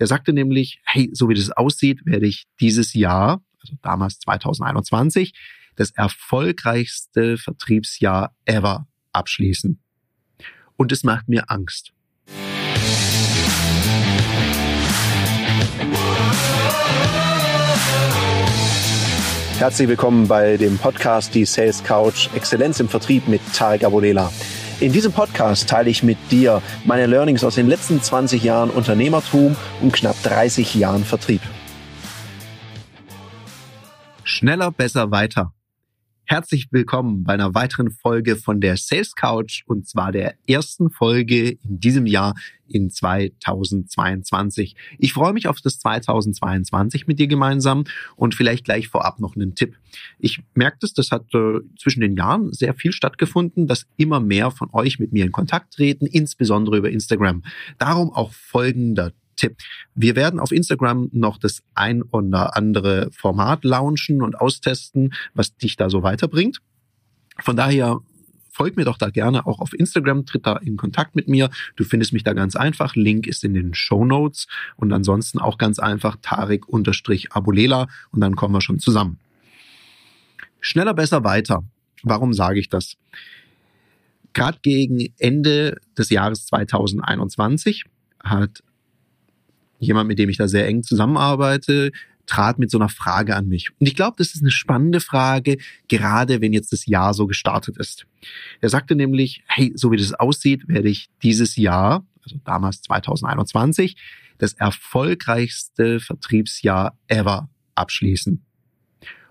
Er sagte nämlich, hey, so wie das aussieht, werde ich dieses Jahr, also damals 2021, das erfolgreichste Vertriebsjahr ever abschließen. Und es macht mir Angst. Herzlich willkommen bei dem Podcast Die Sales Couch Exzellenz im Vertrieb mit Tarek Abodela. In diesem Podcast teile ich mit dir meine Learnings aus den letzten 20 Jahren Unternehmertum und knapp 30 Jahren Vertrieb. Schneller, besser, weiter. Herzlich willkommen bei einer weiteren Folge von der Sales Couch und zwar der ersten Folge in diesem Jahr in 2022. Ich freue mich auf das 2022 mit dir gemeinsam und vielleicht gleich vorab noch einen Tipp. Ich merke das, das hat äh, zwischen den Jahren sehr viel stattgefunden, dass immer mehr von euch mit mir in Kontakt treten, insbesondere über Instagram. Darum auch folgender Tipp. Wir werden auf Instagram noch das ein oder andere Format launchen und austesten, was dich da so weiterbringt. Von daher folg mir doch da gerne auch auf Instagram, tritt da in Kontakt mit mir. Du findest mich da ganz einfach. Link ist in den Show Notes und ansonsten auch ganz einfach Tarik-Abulela und dann kommen wir schon zusammen. Schneller, besser, weiter. Warum sage ich das? Gerade gegen Ende des Jahres 2021 hat jemand, mit dem ich da sehr eng zusammenarbeite, trat mit so einer Frage an mich. Und ich glaube, das ist eine spannende Frage, gerade wenn jetzt das Jahr so gestartet ist. Er sagte nämlich, hey, so wie das aussieht, werde ich dieses Jahr, also damals 2021, das erfolgreichste Vertriebsjahr ever abschließen.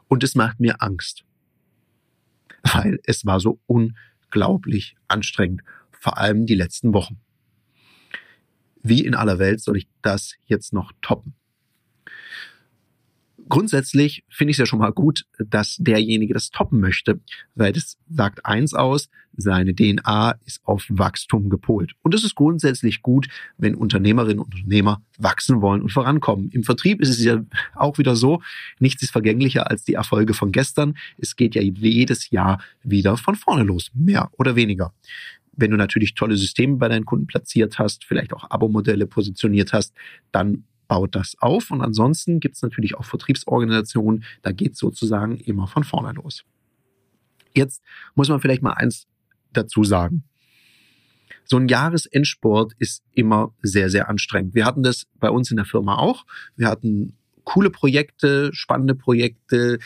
Und es macht mir Angst, weil es war so unglaublich anstrengend, vor allem die letzten Wochen wie in aller Welt soll ich das jetzt noch toppen? Grundsätzlich finde ich es ja schon mal gut, dass derjenige das toppen möchte, weil das sagt eins aus, seine DNA ist auf Wachstum gepolt. Und es ist grundsätzlich gut, wenn Unternehmerinnen und Unternehmer wachsen wollen und vorankommen. Im Vertrieb ist es ja auch wieder so, nichts ist vergänglicher als die Erfolge von gestern. Es geht ja jedes Jahr wieder von vorne los, mehr oder weniger. Wenn du natürlich tolle Systeme bei deinen Kunden platziert hast, vielleicht auch Abo-Modelle positioniert hast, dann baut das auf. Und ansonsten gibt es natürlich auch Vertriebsorganisationen, da geht sozusagen immer von vorne los. Jetzt muss man vielleicht mal eins dazu sagen. So ein Jahresendsport ist immer sehr, sehr anstrengend. Wir hatten das bei uns in der Firma auch. Wir hatten coole Projekte, spannende Projekte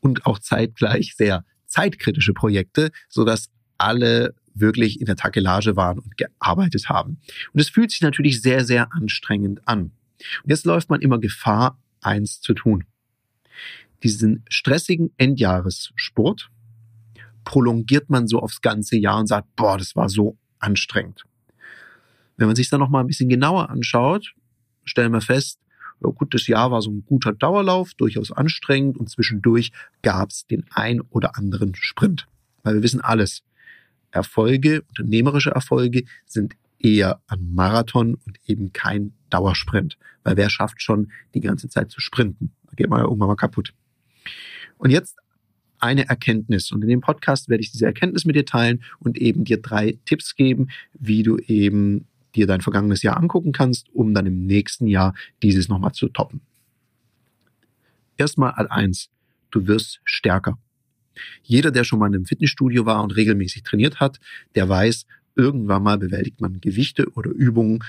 und auch zeitgleich sehr zeitkritische Projekte, sodass alle wirklich in der Takelage waren und gearbeitet haben. Und es fühlt sich natürlich sehr, sehr anstrengend an. Und jetzt läuft man immer Gefahr, eins zu tun. Diesen stressigen Endjahressport prolongiert man so aufs ganze Jahr und sagt, boah, das war so anstrengend. Wenn man sich dann noch mal ein bisschen genauer anschaut, stellen wir fest, ja gut, das Jahr war so ein guter Dauerlauf, durchaus anstrengend und zwischendurch gab es den ein oder anderen Sprint. Weil wir wissen alles, Erfolge, unternehmerische Erfolge sind eher ein Marathon und eben kein Dauersprint. Weil wer schafft schon die ganze Zeit zu sprinten? Da geht man ja irgendwann mal kaputt. Und jetzt eine Erkenntnis. Und in dem Podcast werde ich diese Erkenntnis mit dir teilen und eben dir drei Tipps geben, wie du eben dir dein vergangenes Jahr angucken kannst, um dann im nächsten Jahr dieses nochmal zu toppen. Erstmal als eins. Du wirst stärker. Jeder, der schon mal in einem Fitnessstudio war und regelmäßig trainiert hat, der weiß, irgendwann mal bewältigt man Gewichte oder Übungen,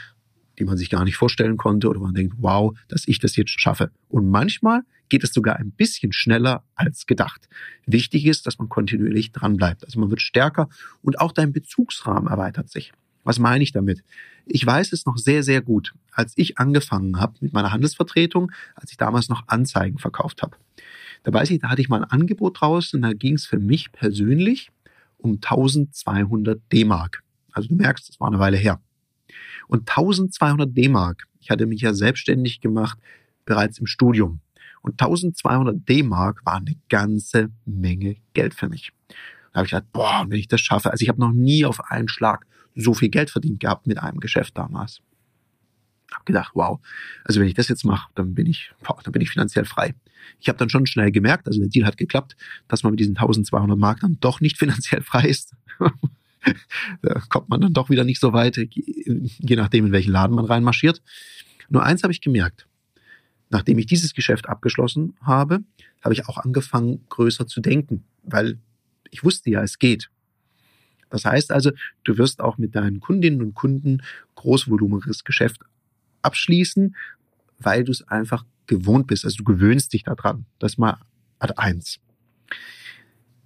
die man sich gar nicht vorstellen konnte oder man denkt, wow, dass ich das jetzt schaffe. Und manchmal geht es sogar ein bisschen schneller als gedacht. Wichtig ist, dass man kontinuierlich dranbleibt. Also man wird stärker und auch dein Bezugsrahmen erweitert sich. Was meine ich damit? Ich weiß es noch sehr, sehr gut, als ich angefangen habe mit meiner Handelsvertretung, als ich damals noch Anzeigen verkauft habe. Da weiß ich, da hatte ich mal ein Angebot raus und da ging es für mich persönlich um 1200 D-Mark. Also du merkst, das war eine Weile her. Und 1200 D-Mark, ich hatte mich ja selbstständig gemacht bereits im Studium. Und 1200 D-Mark war eine ganze Menge Geld für mich. Da habe ich gedacht, boah, wenn ich das schaffe. Also ich habe noch nie auf einen Schlag so viel Geld verdient gehabt mit einem Geschäft damals. Hab gedacht, wow, also wenn ich das jetzt mache, dann bin ich, boah, dann bin ich finanziell frei. Ich habe dann schon schnell gemerkt, also der Deal hat geklappt, dass man mit diesen 1200 Mark dann doch nicht finanziell frei ist. da kommt man dann doch wieder nicht so weit, je nachdem, in welchen Laden man reinmarschiert. Nur eins habe ich gemerkt. Nachdem ich dieses Geschäft abgeschlossen habe, habe ich auch angefangen, größer zu denken, weil ich wusste ja, es geht. Das heißt also, du wirst auch mit deinen Kundinnen und Kunden großvolumiges Geschäft abschließen, weil du es einfach gewohnt bist. Also du gewöhnst dich daran. Das ist mal Ad eins.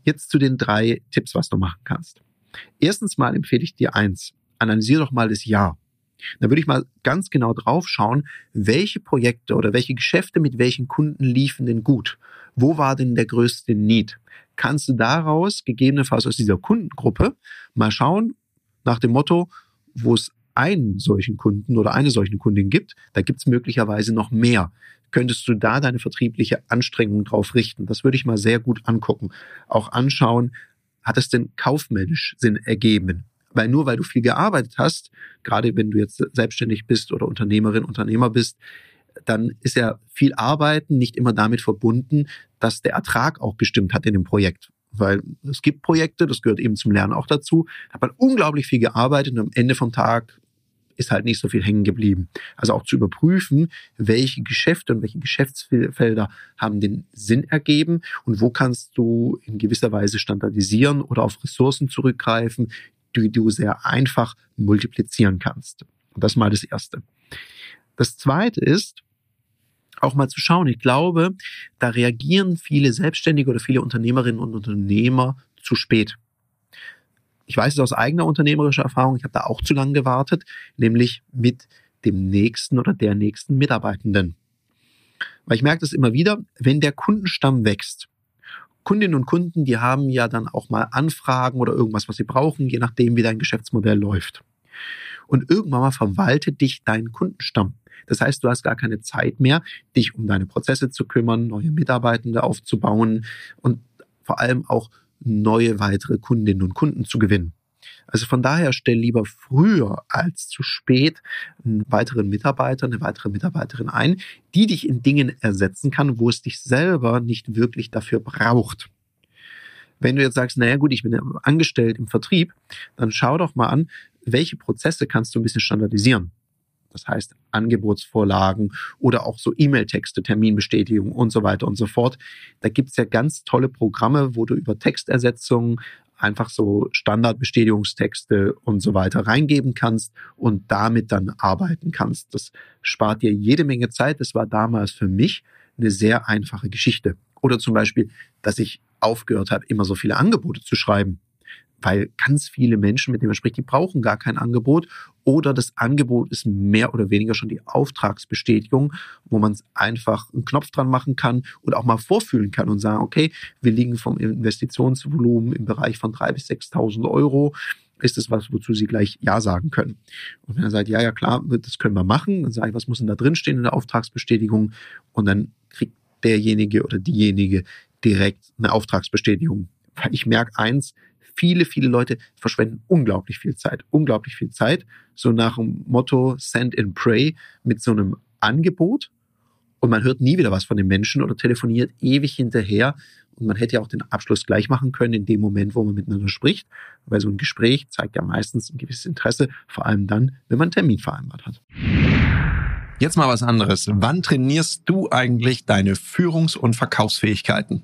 Jetzt zu den drei Tipps, was du machen kannst. Erstens mal empfehle ich dir eins. Analysiere doch mal das Jahr. Da würde ich mal ganz genau drauf schauen, welche Projekte oder welche Geschäfte mit welchen Kunden liefen denn gut? Wo war denn der größte Need? Kannst du daraus gegebenenfalls aus dieser Kundengruppe mal schauen nach dem Motto, wo es einen solchen Kunden oder eine solche Kundin gibt, da gibt es möglicherweise noch mehr. Könntest du da deine vertriebliche Anstrengung drauf richten? Das würde ich mal sehr gut angucken. Auch anschauen, hat es denn kaufmännisch Sinn ergeben? Weil nur weil du viel gearbeitet hast, gerade wenn du jetzt selbstständig bist oder Unternehmerin, Unternehmer bist, dann ist ja viel Arbeiten nicht immer damit verbunden, dass der Ertrag auch gestimmt hat in dem Projekt. Weil es gibt Projekte, das gehört eben zum Lernen auch dazu, hat man unglaublich viel gearbeitet und am Ende vom Tag ist halt nicht so viel hängen geblieben. Also auch zu überprüfen, welche Geschäfte und welche Geschäftsfelder haben den Sinn ergeben und wo kannst du in gewisser Weise standardisieren oder auf Ressourcen zurückgreifen, die du sehr einfach multiplizieren kannst. Und das ist mal das Erste. Das Zweite ist, auch mal zu schauen. Ich glaube, da reagieren viele Selbstständige oder viele Unternehmerinnen und Unternehmer zu spät. Ich weiß es aus eigener unternehmerischer Erfahrung, ich habe da auch zu lange gewartet, nämlich mit dem nächsten oder der nächsten Mitarbeitenden. Weil ich merke das immer wieder, wenn der Kundenstamm wächst, Kundinnen und Kunden, die haben ja dann auch mal Anfragen oder irgendwas, was sie brauchen, je nachdem, wie dein Geschäftsmodell läuft. Und irgendwann mal verwaltet dich dein Kundenstamm. Das heißt, du hast gar keine Zeit mehr, dich um deine Prozesse zu kümmern, neue Mitarbeitende aufzubauen und vor allem auch neue weitere Kundinnen und Kunden zu gewinnen. Also von daher stell lieber früher als zu spät einen weiteren Mitarbeiter, eine weitere Mitarbeiterin ein, die dich in Dingen ersetzen kann, wo es dich selber nicht wirklich dafür braucht. Wenn du jetzt sagst, naja gut, ich bin angestellt im Vertrieb, dann schau doch mal an, welche Prozesse kannst du ein bisschen standardisieren. Das heißt Angebotsvorlagen oder auch so E-Mail-Texte, Terminbestätigung und so weiter und so fort. Da gibt's ja ganz tolle Programme, wo du über Textersetzung einfach so Standardbestätigungstexte und so weiter reingeben kannst und damit dann arbeiten kannst. Das spart dir jede Menge Zeit. Das war damals für mich eine sehr einfache Geschichte. Oder zum Beispiel, dass ich aufgehört habe, immer so viele Angebote zu schreiben weil ganz viele Menschen, mit denen man spricht, die brauchen gar kein Angebot oder das Angebot ist mehr oder weniger schon die Auftragsbestätigung, wo man einfach einen Knopf dran machen kann und auch mal vorfühlen kann und sagen, okay, wir liegen vom Investitionsvolumen im Bereich von 3.000 bis 6.000 Euro. Ist es was, wozu Sie gleich Ja sagen können? Und wenn er sagt, ja, ja, klar, das können wir machen, dann sage ich, was muss denn da drin stehen in der Auftragsbestätigung? Und dann kriegt derjenige oder diejenige direkt eine Auftragsbestätigung. Ich merke eins, viele, viele Leute verschwenden unglaublich viel Zeit, unglaublich viel Zeit, so nach dem Motto Send and Pray mit so einem Angebot und man hört nie wieder was von den Menschen oder telefoniert ewig hinterher und man hätte ja auch den Abschluss gleich machen können in dem Moment, wo man miteinander spricht, weil so ein Gespräch zeigt ja meistens ein gewisses Interesse, vor allem dann, wenn man einen Termin vereinbart hat. Jetzt mal was anderes. Wann trainierst du eigentlich deine Führungs- und Verkaufsfähigkeiten?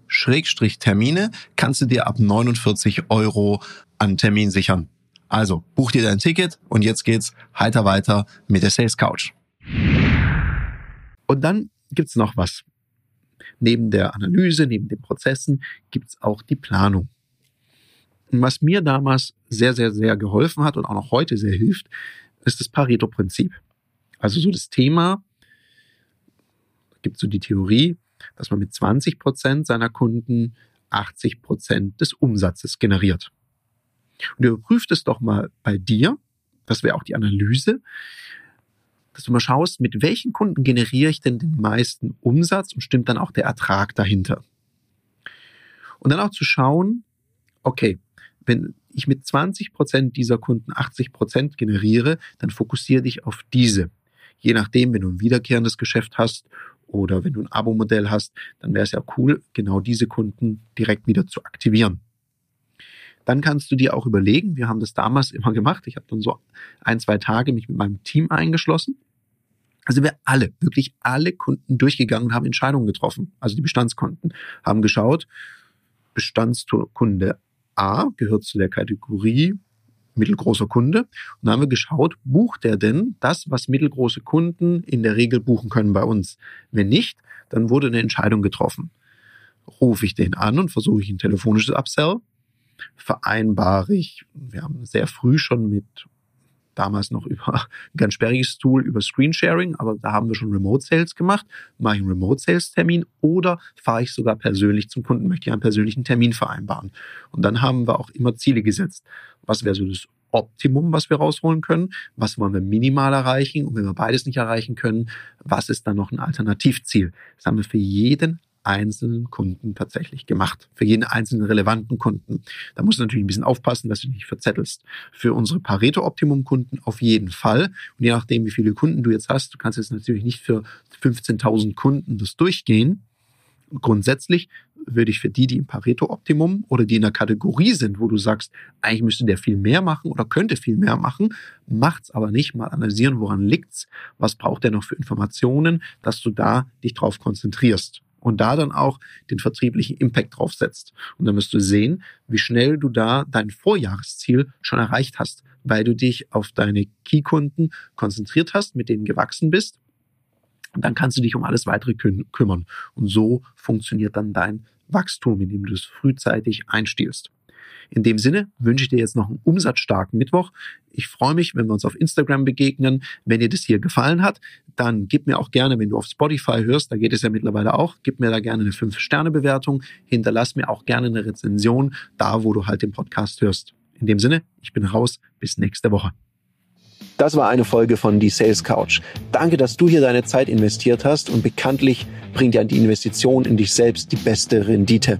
Schrägstrich Termine kannst du dir ab 49 Euro an Termin sichern. Also buch dir dein Ticket und jetzt geht's heiter weiter mit der Sales Couch. Und dann gibt's noch was. Neben der Analyse, neben den Prozessen gibt's auch die Planung. Und was mir damals sehr, sehr, sehr geholfen hat und auch noch heute sehr hilft, ist das Pareto-Prinzip. Also so das Thema, gibt so die Theorie, dass man mit 20 Prozent seiner Kunden 80 Prozent des Umsatzes generiert. Und überprüft es doch mal bei dir, das wäre auch die Analyse, dass du mal schaust, mit welchen Kunden generiere ich denn den meisten Umsatz und stimmt dann auch der Ertrag dahinter. Und dann auch zu schauen, okay, wenn ich mit 20 Prozent dieser Kunden 80 Prozent generiere, dann fokussiere dich auf diese. Je nachdem, wenn du ein wiederkehrendes Geschäft hast oder wenn du ein Abo-Modell hast, dann wäre es ja cool, genau diese Kunden direkt wieder zu aktivieren. Dann kannst du dir auch überlegen, wir haben das damals immer gemacht, ich habe dann so ein, zwei Tage mich mit meinem Team eingeschlossen. Also wir alle, wirklich alle Kunden durchgegangen haben Entscheidungen getroffen. Also die Bestandskunden haben geschaut, Bestandskunde A gehört zu der Kategorie mittelgroßer Kunde. Und dann haben wir geschaut, bucht er denn das, was mittelgroße Kunden in der Regel buchen können bei uns? Wenn nicht, dann wurde eine Entscheidung getroffen. Rufe ich den an und versuche ich ein telefonisches Upsell? Vereinbare ich, wir haben sehr früh schon mit damals noch über ein ganz sperriges Tool über Screensharing, aber da haben wir schon Remote Sales gemacht. Mache ich einen Remote Sales Termin oder fahre ich sogar persönlich zum Kunden, möchte ich einen persönlichen Termin vereinbaren. Und dann haben wir auch immer Ziele gesetzt. Was wäre so das Optimum, was wir rausholen können? Was wollen wir minimal erreichen? Und wenn wir beides nicht erreichen können, was ist dann noch ein Alternativziel? Das haben wir für jeden einzelnen Kunden tatsächlich gemacht. Für jeden einzelnen relevanten Kunden. Da musst du natürlich ein bisschen aufpassen, dass du dich nicht verzettelst. Für unsere Pareto-Optimum-Kunden auf jeden Fall. Und je nachdem, wie viele Kunden du jetzt hast, du kannst jetzt natürlich nicht für 15.000 Kunden das durchgehen. Grundsätzlich würde ich für die, die im Pareto-Optimum oder die in der Kategorie sind, wo du sagst, eigentlich müsste der viel mehr machen oder könnte viel mehr machen, macht's aber nicht. Mal analysieren, woran liegt's, was braucht der noch für Informationen, dass du da dich drauf konzentrierst und da dann auch den vertrieblichen Impact draufsetzt. Und dann wirst du sehen, wie schnell du da dein Vorjahresziel schon erreicht hast, weil du dich auf deine Key-Kunden konzentriert hast, mit denen gewachsen bist. Und dann kannst du dich um alles weitere kü kümmern. Und so funktioniert dann dein Wachstum, indem du es frühzeitig einstiehlst. In dem Sinne wünsche ich dir jetzt noch einen umsatzstarken Mittwoch. Ich freue mich, wenn wir uns auf Instagram begegnen. Wenn dir das hier gefallen hat, dann gib mir auch gerne, wenn du auf Spotify hörst, da geht es ja mittlerweile auch, gib mir da gerne eine 5-Sterne-Bewertung. Hinterlass mir auch gerne eine Rezension, da wo du halt den Podcast hörst. In dem Sinne, ich bin raus. Bis nächste Woche. Das war eine Folge von Die Sales Couch. Danke, dass du hier deine Zeit investiert hast und bekanntlich bringt ja die Investition in dich selbst die beste Rendite.